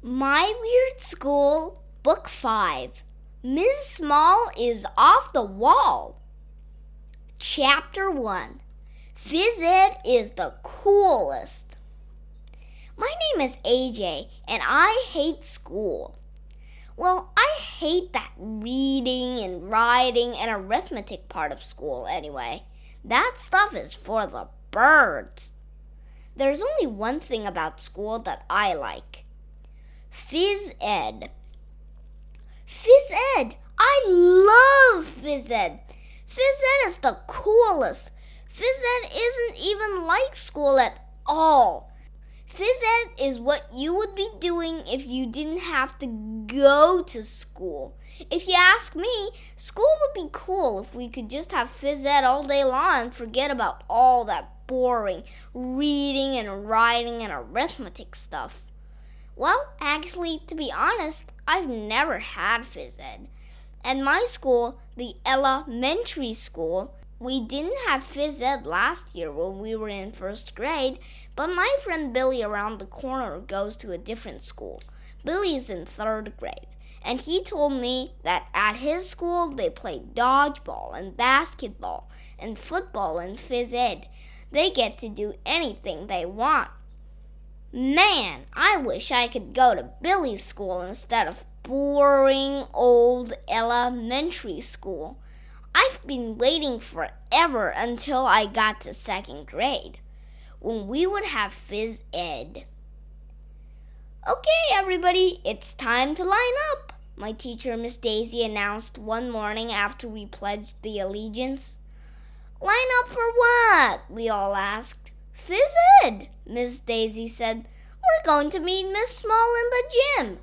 My Weird School, Book 5 Ms. Small is off the wall. Chapter 1 Phys Ed is the coolest. My name is AJ and I hate school. Well, I hate that reading and writing and arithmetic part of school anyway. That stuff is for the birds. There's only one thing about school that I like Phys Ed. Phys Ed! I love Phys Ed! Phys Ed is the coolest. Phys Ed isn't even like school at all. Phys Ed is what you would be doing if you didn't have to go to school. If you ask me, school would be cool if we could just have Phys Ed all day long and forget about all that boring reading and writing and arithmetic stuff. Well, actually, to be honest, I've never had phys ed. At my school, the Ella Mentry School, we didn't have phys ed last year when we were in first grade, but my friend Billy around the corner goes to a different school. Billy's in third grade, and he told me that at his school they play dodgeball and basketball and football and phys ed. They get to do anything they want. Man, I wish I could go to Billy's school instead of boring old Ella Mentry School. I've been waiting forever until I got to second grade, when we would have phys ed. Okay, everybody, it's time to line up, my teacher, Miss Daisy, announced one morning after we pledged the allegiance. Line up for what? we all asked. Phys Ed, Miss Daisy said. We're going to meet Miss Small in the gym.